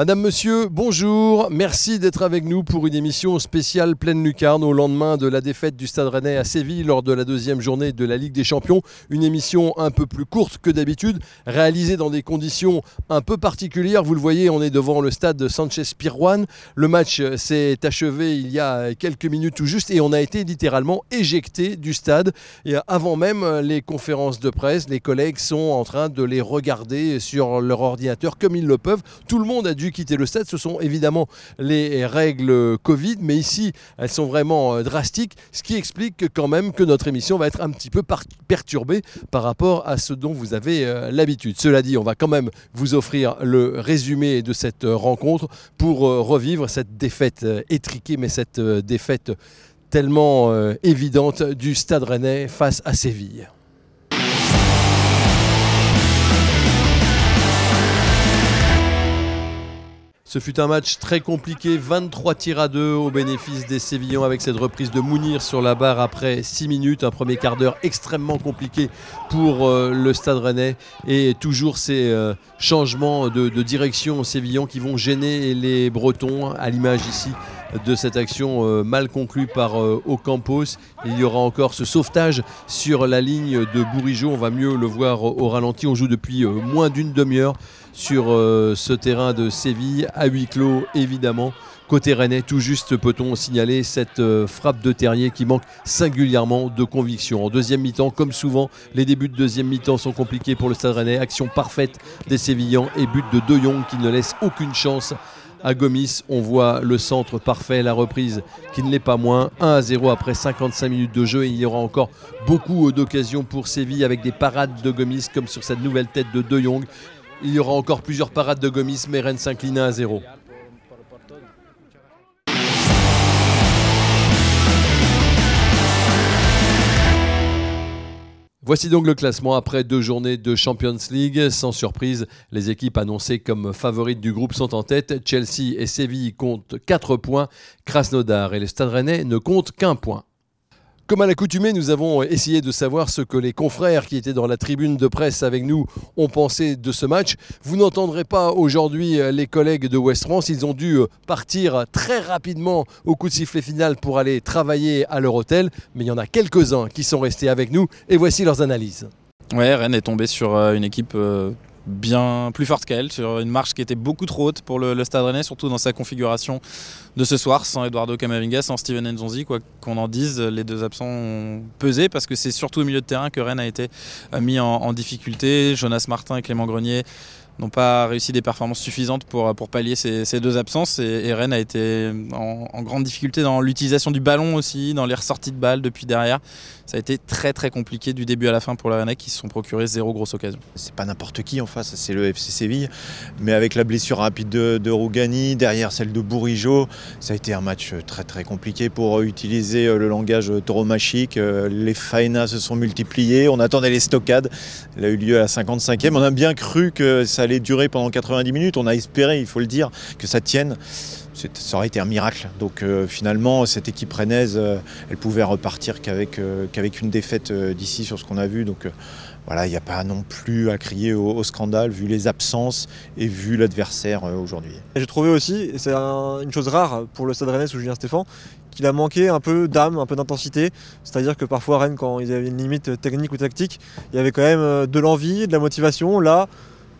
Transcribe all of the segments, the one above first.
Madame, Monsieur, bonjour. Merci d'être avec nous pour une émission spéciale pleine lucarne au lendemain de la défaite du Stade Rennais à Séville lors de la deuxième journée de la Ligue des Champions. Une émission un peu plus courte que d'habitude, réalisée dans des conditions un peu particulières. Vous le voyez, on est devant le stade Sanchez-Pirjuan. Le match s'est achevé il y a quelques minutes tout juste et on a été littéralement éjecté du stade. Avant même les conférences de presse, les collègues sont en train de les regarder sur leur ordinateur comme ils le peuvent. Tout le monde a dû quitter le stade. Ce sont évidemment les règles Covid, mais ici, elles sont vraiment euh, drastiques, ce qui explique quand même que notre émission va être un petit peu perturbée par rapport à ce dont vous avez euh, l'habitude. Cela dit, on va quand même vous offrir le résumé de cette euh, rencontre pour revivre cette défaite étriquée, mais cette défaite tellement évidente du Stade Rennais face à Séville. Ce fut un match très compliqué, 23 tirs à 2 au bénéfice des Sévillans avec cette reprise de Mounir sur la barre après 6 minutes, un premier quart d'heure extrêmement compliqué pour euh, le Stade Rennais. Et toujours ces euh, changements de, direction aux Sévillans qui vont gêner les Bretons à l'image ici de cette action euh, mal conclue par Ocampos. Il y aura encore ce sauvetage sur la ligne de Bourigeau, on va mieux le voir au ralenti, on joue depuis moins d'une demi-heure sur euh, ce terrain de Séville, à huis clos évidemment. Côté rennais, tout juste peut-on signaler cette euh, frappe de Terrier qui manque singulièrement de conviction. En deuxième mi-temps, comme souvent, les débuts de deuxième mi-temps sont compliqués pour le Stade rennais. Action parfaite des Sévillans et but de De Jong qui ne laisse aucune chance à Gomis. On voit le centre parfait, la reprise qui ne l'est pas moins. 1 à 0 après 55 minutes de jeu. Et il y aura encore beaucoup d'occasions pour Séville avec des parades de Gomis comme sur cette nouvelle tête de De Jong. Il y aura encore plusieurs parades de Gomis, mais Rennes s'incline à 0. Voici donc le classement après deux journées de Champions League. Sans surprise, les équipes annoncées comme favorites du groupe sont en tête. Chelsea et Séville comptent 4 points. Krasnodar et le Stade Rennais ne comptent qu'un point. Comme à l'accoutumée, nous avons essayé de savoir ce que les confrères qui étaient dans la tribune de presse avec nous ont pensé de ce match. Vous n'entendrez pas aujourd'hui les collègues de West France. Ils ont dû partir très rapidement au coup de sifflet final pour aller travailler à leur hôtel. Mais il y en a quelques-uns qui sont restés avec nous et voici leurs analyses. Ouais, Rennes est tombé sur euh, une équipe euh, bien plus forte qu'elle, sur une marche qui était beaucoup trop haute pour le, Stade Rennais, surtout dans sa configuration de ce soir, sans Eduardo Camavinga, sans Steven Nzonzi, quoi qu'on en dise, les deux absents ont pesé parce que c'est surtout au milieu de terrain que Rennes a été mis en difficulté. Jonas Martin et Clément Grenier n'ont pas réussi des performances suffisantes pour, pour pallier ces, deux absences. Et, Rennes a été en, grande difficulté dans l'utilisation du ballon aussi, dans les ressorties de balles depuis derrière. Ça a été très très compliqué du début à la fin pour les Rennais qui se sont procurés zéro grosse occasion. C'est pas n'importe qui en face, c'est le FC Séville. Mais avec la blessure rapide de, Rougani, derrière celle de Bourigeau, ça a été un match très très compliqué pour utiliser le langage tauromachique. Les faenas se sont multipliés, on attendait les stockades. Elle a eu lieu à la 55e. On a bien cru que ça allait durer pendant 90 minutes. On a espéré, il faut le dire, que ça tienne. Ça aurait été un miracle. Donc euh, finalement, cette équipe rennaise, euh, elle pouvait repartir qu'avec euh, qu'avec une défaite d'ici sur ce qu'on a vu. Donc voilà, il n'y a pas non plus à crier au, scandale vu les absences et vu l'adversaire aujourd'hui. J'ai trouvé aussi, c'est une chose rare pour le Stade Rennais sous Julien Stéphan, qu'il a manqué un peu d'âme, un peu d'intensité. C'est-à-dire que parfois Rennes, quand ils avaient une limite technique ou tactique, il y avait quand même de l'envie, de la motivation. Là,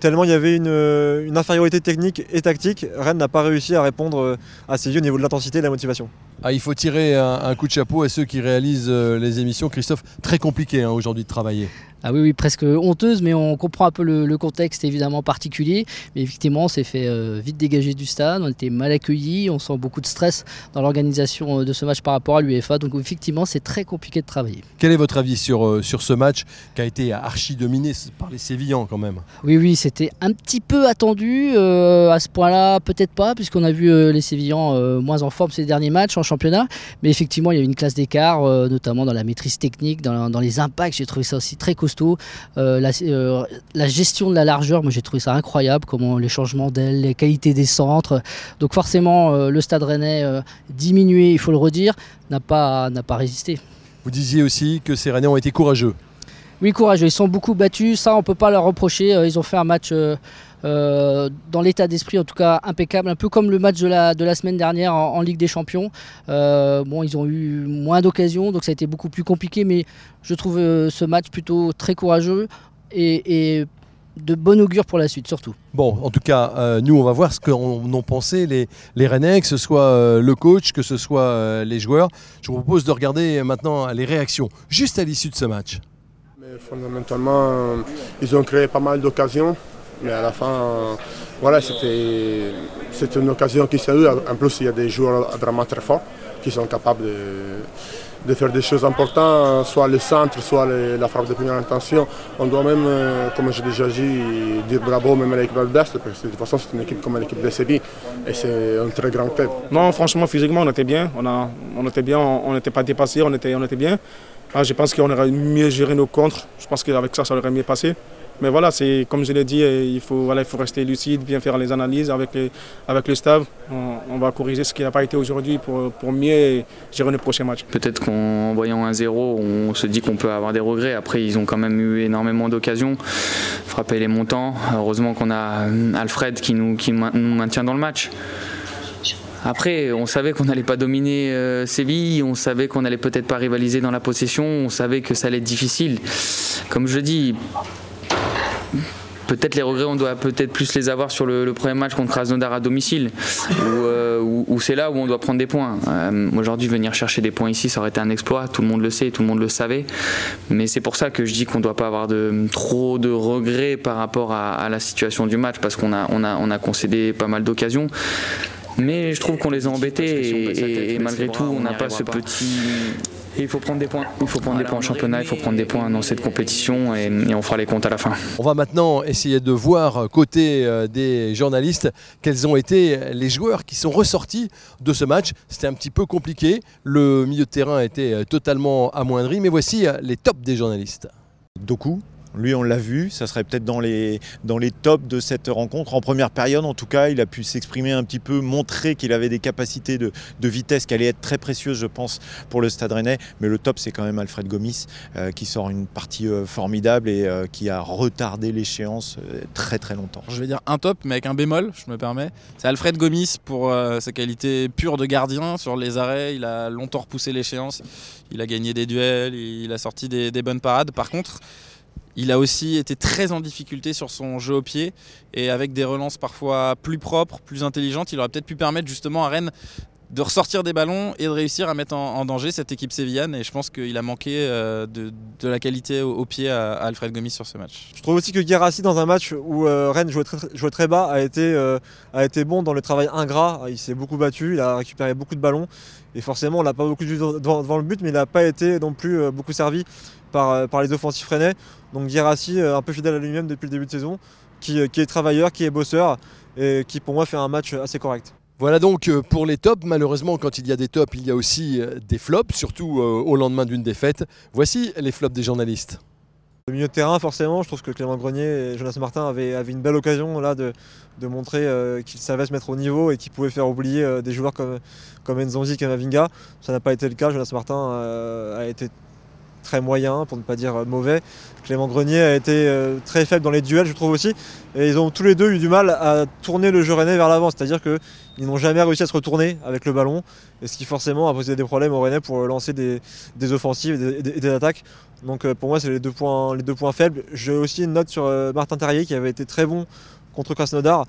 tellement il y avait une, infériorité technique et tactique, Rennes n'a pas réussi à répondre euh, à ses yeux au niveau de l'intensité et de la motivation. Ah, il faut tirer un, coup de chapeau à ceux qui réalisent euh, les émissions. Christophe, très compliqué hein, aujourd'hui de travailler. Ah oui, oui, presque honteuse, mais on comprend un peu le, contexte évidemment particulier. Mais effectivement, on s'est fait euh, vite dégager du stade, on était mal accueillis, on sent beaucoup de stress dans l'organisation de ce match par rapport à l'UEFA. Donc effectivement, c'est très compliqué de travailler. Quel est votre avis sur, sur ce match qui a été archi dominé par les Sévillans quand même? Oui, oui, c'était un petit peu attendu à ce point-là, peut-être pas, puisqu'on a vu les Sévillans moins en forme ces derniers matchs. En championnat. Mais effectivement, il y a une classe d'écart, notamment dans la maîtrise technique, dans, les impacts. J'ai trouvé ça aussi très costaud. La, la, gestion de la largeur, moi j'ai trouvé ça incroyable. Comment les changements d'ailes, les qualités des centres. Donc forcément, le Stade Rennais diminué, il faut le redire, n'a pas, n'a pas résisté. Vous disiez aussi que ces Rennais ont été courageux. Oui, courageux. Ils sont beaucoup battus. Ça, on ne peut pas leur reprocher. Euh, ils ont fait un match euh, euh, dans l'état d'esprit, en tout cas, impeccable. Un peu comme le match de la, de la semaine dernière en, Ligue des Champions. bon, ils ont eu moins d'occasions, donc ça a été beaucoup plus compliqué. Mais je trouve ce match plutôt très courageux et, de bon augure pour la suite, surtout. Bon, en tout cas, nous, on va voir ce qu'en ont pensé les, les Rennais, que ce soit le coach, que ce soit les joueurs. Je vous propose de regarder maintenant les réactions juste à l'issue de ce match. Fondamentalement, ils ont créé pas mal d'occasions, mais à la fin, voilà, c'était une occasion qui s'est eue. En plus, il y a des joueurs vraiment très forts qui sont capables de, faire des choses importantes, soit le centre, soit la frappe de première intention. On doit même, euh, comme j'ai déjà dit, dire bravo même à l'équipe d'Est, parce que de toute façon, c'est une équipe comme l'équipe de Séville, et c'est un très grand club. Non, franchement, physiquement, on était bien. On, a, on était bien, on n'était pas dépassé, on était, on était bien. Ah, je pense qu'on aurait mieux géré nos contres. Je pense qu'avec ça, ça aurait mieux passé. Mais voilà, c'est comme je l'ai dit, il faut, voilà, il faut rester lucide, bien faire les analyses avec, avec le staff. On, va corriger ce qui n'a pas été aujourd'hui pour, pour mieux gérer le prochain match. Peut-être qu'en voyant un zéro, on se dit qu'on peut avoir des regrets. Après, ils ont quand même eu énormément d'occasions, frapper les montants. Heureusement qu'on a Alfred qui nous, qui nous maintient dans le match. Après, on savait qu'on n'allait pas dominer euh, Séville, on savait qu'on n'allait peut-être pas rivaliser dans la possession, on savait que ça allait être difficile. Comme je dis, peut-être les regrets, on doit peut-être plus les avoir sur le, premier match contre Krasnodar à domicile, euh, où, c'est là où on doit prendre des points. Euh, aujourd'hui, venir chercher des points ici, ça aurait été un exploit, tout le monde le sait, tout le monde le savait. Mais c'est pour ça que je dis qu'on ne doit pas avoir de, trop de regrets par rapport à, la situation du match, parce qu'on a, on a, on a concédé pas mal d'occasions. Mais je trouve qu'on les a embêtés et, malgré tout, on n'a pas ce petit. Il faut prendre des points. Il faut prendre des points en championnat, il faut prendre des points dans cette compétition et, on fera les comptes à la fin. On va maintenant essayer de voir côté euh, des journalistes quels ont été les joueurs qui sont ressortis de ce match. C'était un petit peu compliqué. Le milieu de terrain était euh, totalement amoindri, mais voici euh, les tops des journalistes. Doku, lui, on l'a vu, ça serait peut-être dans les, dans tops de cette rencontre. En première période, en tout cas, il a pu s'exprimer un petit peu, montrer qu'il avait des capacités de, vitesse qui allaient être très précieuses, je pense, pour le Stade Rennais. Mais le top, c'est quand même Alfred Gomis, euh, qui sort une partie euh, formidable et euh, qui a retardé l'échéance très très longtemps. Je vais dire un top, mais avec un bémol, je me permets. C'est Alfred Gomis pour sa qualité pure de gardien. Sur les arrêts, il a longtemps repoussé l'échéance. Il a gagné des duels, il a sorti des bonnes parades. Par contre, il a aussi été très en difficulté sur son jeu au pied. Et avec des relances parfois plus propres, plus intelligentes, il aurait peut-être pu permettre justement à Rennes de ressortir des ballons et de réussir à mettre en, danger cette équipe sévillane. Et je pense qu'il a manqué euh, de, la qualité au, pied à, Alfred Gomis sur ce match. Je trouve aussi que Guérassi, dans un match où euh, Rennes jouait très, bas, a été, euh, a été bon dans le travail ingrat. Il s'est beaucoup battu, il a récupéré beaucoup de ballons. Et forcément, on l'a pas beaucoup vu devant, le but, mais il n'a pas été non plus beaucoup servi par, les offensifs rennais. Donc Guérassi, un peu fidèle à lui-même depuis le début de saison, qui est travailleur, qui est bosseur, et qui pour moi fait un match assez correct. Voilà donc euh, pour les tops. Malheureusement, quand il y a des tops, il y a aussi euh, des flops, surtout euh, au lendemain d'une défaite. Voici les flops des journalistes. Le milieu de terrain, forcément, je trouve que Clément Grenier et Jonas Martin avaient, une belle occasion là, de, montrer qu'ils savaient se mettre au niveau et qu'ils pouvaient faire oublier des joueurs comme, comme Nzonzi et Kamavinga. Ça n'a pas été le cas. Jonas Martin a été très moyen, pour ne pas dire mauvais. Clément Grenier a été euh, très faible dans les duels, je trouve aussi. Et ils ont tous les deux eu du mal à tourner le jeu rennais vers l'avant. C'est-à-dire qu'ils n'ont jamais réussi à se retourner avec le ballon. Et ce qui forcément a posé des problèmes au rennais pour lancer des, offensives et des, attaques. Donc euh, pour moi, c'est les, deux points, faibles. J'ai aussi une note sur euh, Martin Terrier qui avait été très bon contre Krasnodar.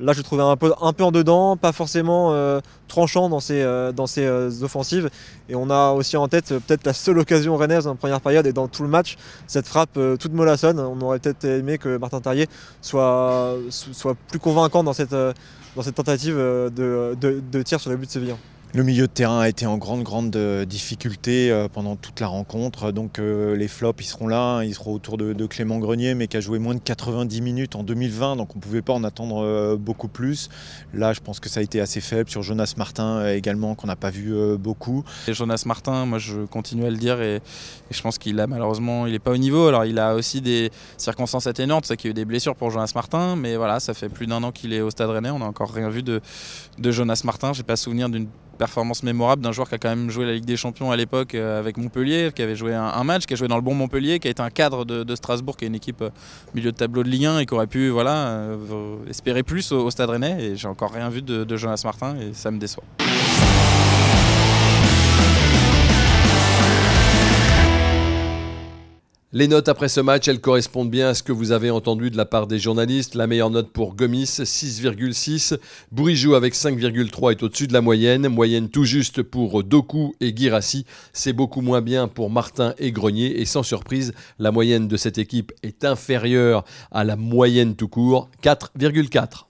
Là, je trouvais un peu, en dedans, pas forcément euh, tranchant dans ses, euh, dans euh, offensives. Et on a aussi en tête peut-être la seule occasion rennaise en première période et dans tout le match, cette frappe toute mollassonne. On aurait peut-être aimé que Martin Terrier soit, soit plus convaincant dans cette, dans cette tentative de, de, tir sur le but de Séville. Le milieu de terrain a été en grande, grande euh, difficulté euh, pendant toute la rencontre. Donc euh, les flops, ils seront là. Ils seront autour de, Clément Grenier, mais qui a joué moins de 90 minutes en 2020. Donc on ne pouvait pas en attendre beaucoup plus. Là, je pense que ça a été assez faible. Sur Jonas Martin également, qu'on n'a pas vu beaucoup. Jonas Martin, moi je continue à le dire, et, je pense qu'il a malheureusement, il n'est pas au niveau. Alors il a aussi des circonstances atténuantes. C'est qu'il y a eu des blessures pour Jonas Martin. Mais voilà, ça fait plus d'un an qu'il est au Stade Rennais. On n'a encore rien vu de, de Jonas Martin. J'ai pas souvenir d'une performance mémorable d'un joueur qui a quand même joué la Ligue des Champions à l'époque euh, avec Montpellier, qui avait joué un, match, qui a joué dans le bon Montpellier, qui a été un cadre de, Strasbourg, qui est une équipe euh, milieu de tableau de Ligue 1 et qui aurait pu voilà, euh, espérer plus au, Stade Rennais. Et j'ai encore rien vu de Jonas Martin et ça me déçoit. Les notes après ce match, elles correspondent bien à ce que vous avez entendu de la part des journalistes. La meilleure note pour Gomis, 6,6. Bourigeau avec 5,3 est au-dessus de la moyenne. Moyenne tout juste pour Doku et Girassi. C'est beaucoup moins bien pour Martin et Grenier. Et sans surprise, la moyenne de cette équipe est inférieure à la moyenne tout court, 4,4.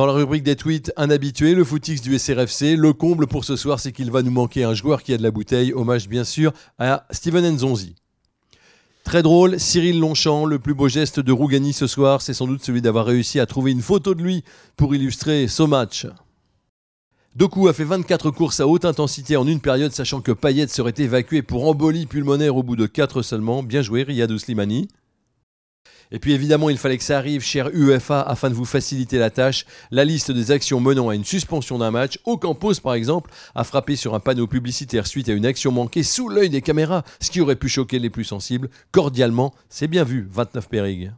Dans la rubrique des tweets, un habitué, le footix du SRFC. Le comble pour ce soir, c'est qu'il va nous manquer un joueur qui a de la bouteille. Hommage bien sûr à Steven Nzonzi. Très drôle, Cyril Longchamp, le plus beau geste de Rougani ce soir, c'est sans doute celui d'avoir réussi à trouver une photo de lui pour illustrer ce match. Doku a fait 24 courses à haute intensité en une période, sachant que Payet serait évacué pour embolie pulmonaire au bout de 4 seulement. Bien joué, Riyad Slimani. Et puis évidemment, il fallait que ça arrive, cher UEFA, afin de vous faciliter la tâche. La liste des actions menant à une suspension d'un match. Ocampos, par exemple, a frappé sur un panneau publicitaire suite à une action manquée sous l'œil des caméras, ce qui aurait pu choquer les plus sensibles. Cordialement, c'est bien vu, 29 Périgues.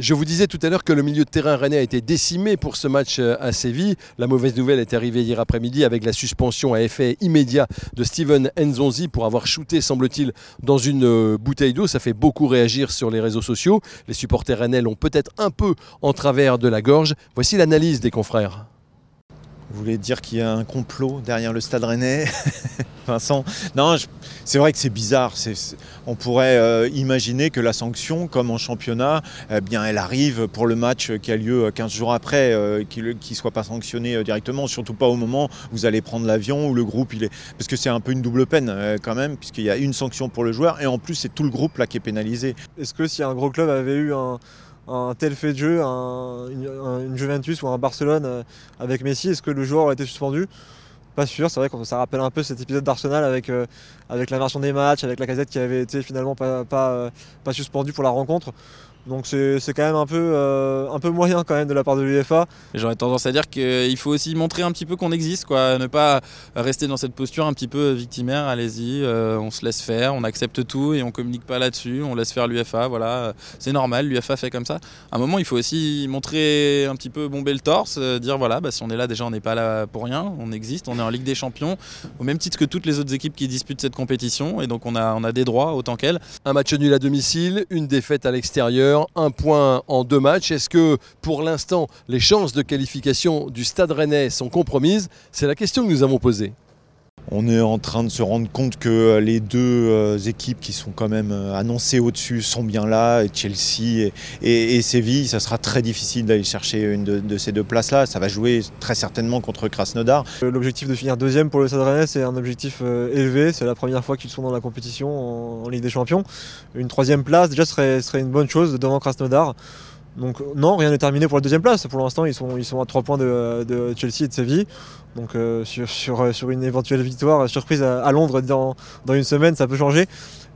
Je vous disais tout à l'heure que le milieu de terrain rennais a été décimé pour ce match euh, à Séville. La mauvaise nouvelle est arrivée hier après-midi avec la suspension à effet immédiat de Steven Nzonzi pour avoir shooté, semble-t-il, dans une euh, bouteille d'eau. Ça fait beaucoup réagir sur les réseaux sociaux. Les supporters rennais l'ont peut-être un peu en travers de la gorge. Voici l'analyse des confrères. Vous voulez dire qu'il y a un complot derrière le stade rennais Vincent Non, c'est vrai que c'est bizarre. on pourrait euh, imaginer que la sanction, comme en championnat, eh bien, elle arrive pour le match qui a lieu 15 jours après, euh, qu'il ne soit pas sanctionné euh, directement, surtout pas au moment où vous allez prendre l'avion, où le groupe est. Parce que c'est un peu une double peine quand même, puisqu'il y a une sanction pour le joueur et en plus c'est tout le groupe là qui est pénalisé. Est-ce que si un gros club avait eu un un tel fait de jeu, une, Juventus ou un Barcelone euh, avec Messi, est-ce que le joueur aurait été suspendu? Pas sûr, c'est vrai que ça rappelle un peu cet épisode d'Arsenal avec, euh, avec des matchs, avec la casette qui avait été finalement pas, pas, euh, pas suspendu pour la rencontre. Donc c'est quand même un peu, euh, un peu moyen quand même de la part de l'UEFA. J'aurais tendance à dire qu'il faut aussi montrer un petit peu qu'on existe, quoi. ne pas rester dans cette posture un petit peu victimaire, allez-y, euh, on se laisse faire, on accepte tout et on communique pas là-dessus, on laisse faire l'UEFA, voilà, c'est normal, l'UEFA fait comme ça. À un moment, il faut aussi montrer un petit peu bomber le torse, euh, dire voilà, bah, si on est là déjà, on n'est pas là pour rien, on existe, on est en Ligue des Champions, au même titre que toutes les autres équipes qui disputent cette compétition et donc on a, on a des droits autant qu'elles. Un match nul à domicile, une défaite à l'extérieur un point en deux matchs. Est-ce que pour l'instant les chances de qualification du Stade Rennais sont compromises? C'est la question que nous avons posée. On est en train de se rendre compte que les deux euh, équipes qui sont quand même euh, annoncées au-dessus sont bien là, Chelsea et, Séville. Ça sera très difficile d'aller chercher une de, ces deux places-là. Ça va jouer très certainement contre Krasnodar. Euh, l'objectif de finir deuxième pour le Stade c'est un objectif élevé. C'est la première fois qu'ils sont dans la compétition en, Ligue des Champions. Une troisième place, déjà, serait, serait une bonne chose devant Krasnodar. Donc non, rien n'est terminé pour la deuxième place. Pour l'instant, ils sont, à 3 points de, Chelsea et de Séville. Donc euh, sur, sur, une éventuelle victoire surprise à, Londres dans, une semaine, ça peut changer.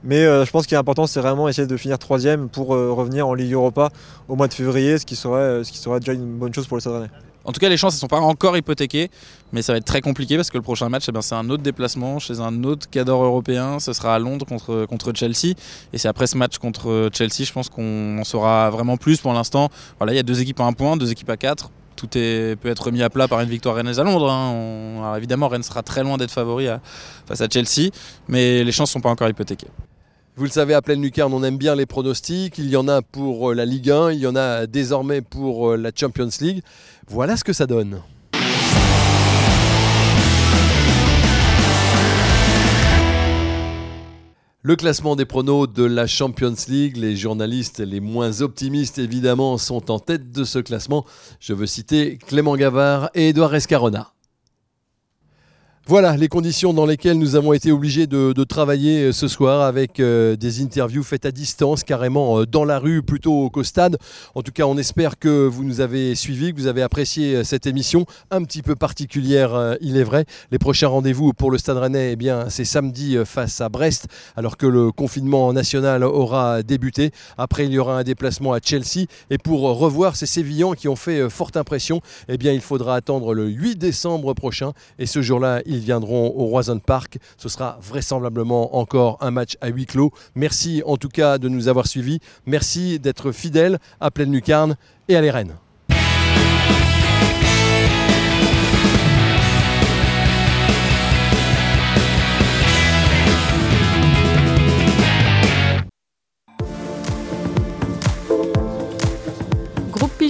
Mais euh, je pense qu'il est important, c'est vraiment essayer de finir troisième pour euh, revenir en Ligue Europa au mois de février, ce qui serait, ce qui serait déjà une bonne chose pour le Stade en tout cas, les chances ne sont pas encore hypothéquées, mais ça va être très compliqué parce que le prochain match, eh c'est un autre déplacement chez un autre cadre européen. Ce sera à Londres contre, Chelsea. Et c'est après ce match contre Chelsea, je pense qu'on saura vraiment plus pour l'instant. Voilà, il y a deux équipes à un point, deux équipes à quatre. Tout peut être mis à plat par une victoire rennaise à Londres. Hein. Alors évidemment, Rennes sera très loin d'être favori face à Chelsea, mais les chances ne sont pas encore hypothéquées. Vous le savez, à pleine lucarne, on aime bien les pronostics. Il y en a pour euh, la Ligue 1, il y en a désormais pour euh, la Champions League. Voilà ce que ça donne. Le classement des pronos de la Champions League, les journalistes les moins optimistes évidemment sont en tête de ce classement. Je veux citer Clément Gavard et Edouard Escarona. Voilà les conditions dans lesquelles nous avons été obligés de, travailler euh, ce soir avec euh, des interviews faites à distance, carrément euh, dans la rue plutôt qu'au stade. En tout cas, on espère que vous nous avez suivis, que vous avez apprécié cette émission un petit peu particulière, il est vrai. Les prochains rendez-vous pour le Stade Rennais, eh bien, c'est samedi face à Brest, alors que le confinement national aura débuté. Après, il y aura un déplacement à Chelsea. Et pour revoir ces Sévillans qui ont fait forte impression, eh bien, il faudra attendre le 8 décembre prochain. Et ce jour-là, ils viendront au Roison Park. Ce sera vraisemblablement encore un match à huis clos. Merci en tout cas de nous avoir suivis. Merci d'être fidèles à Pleine Lucarne et à les Rennes.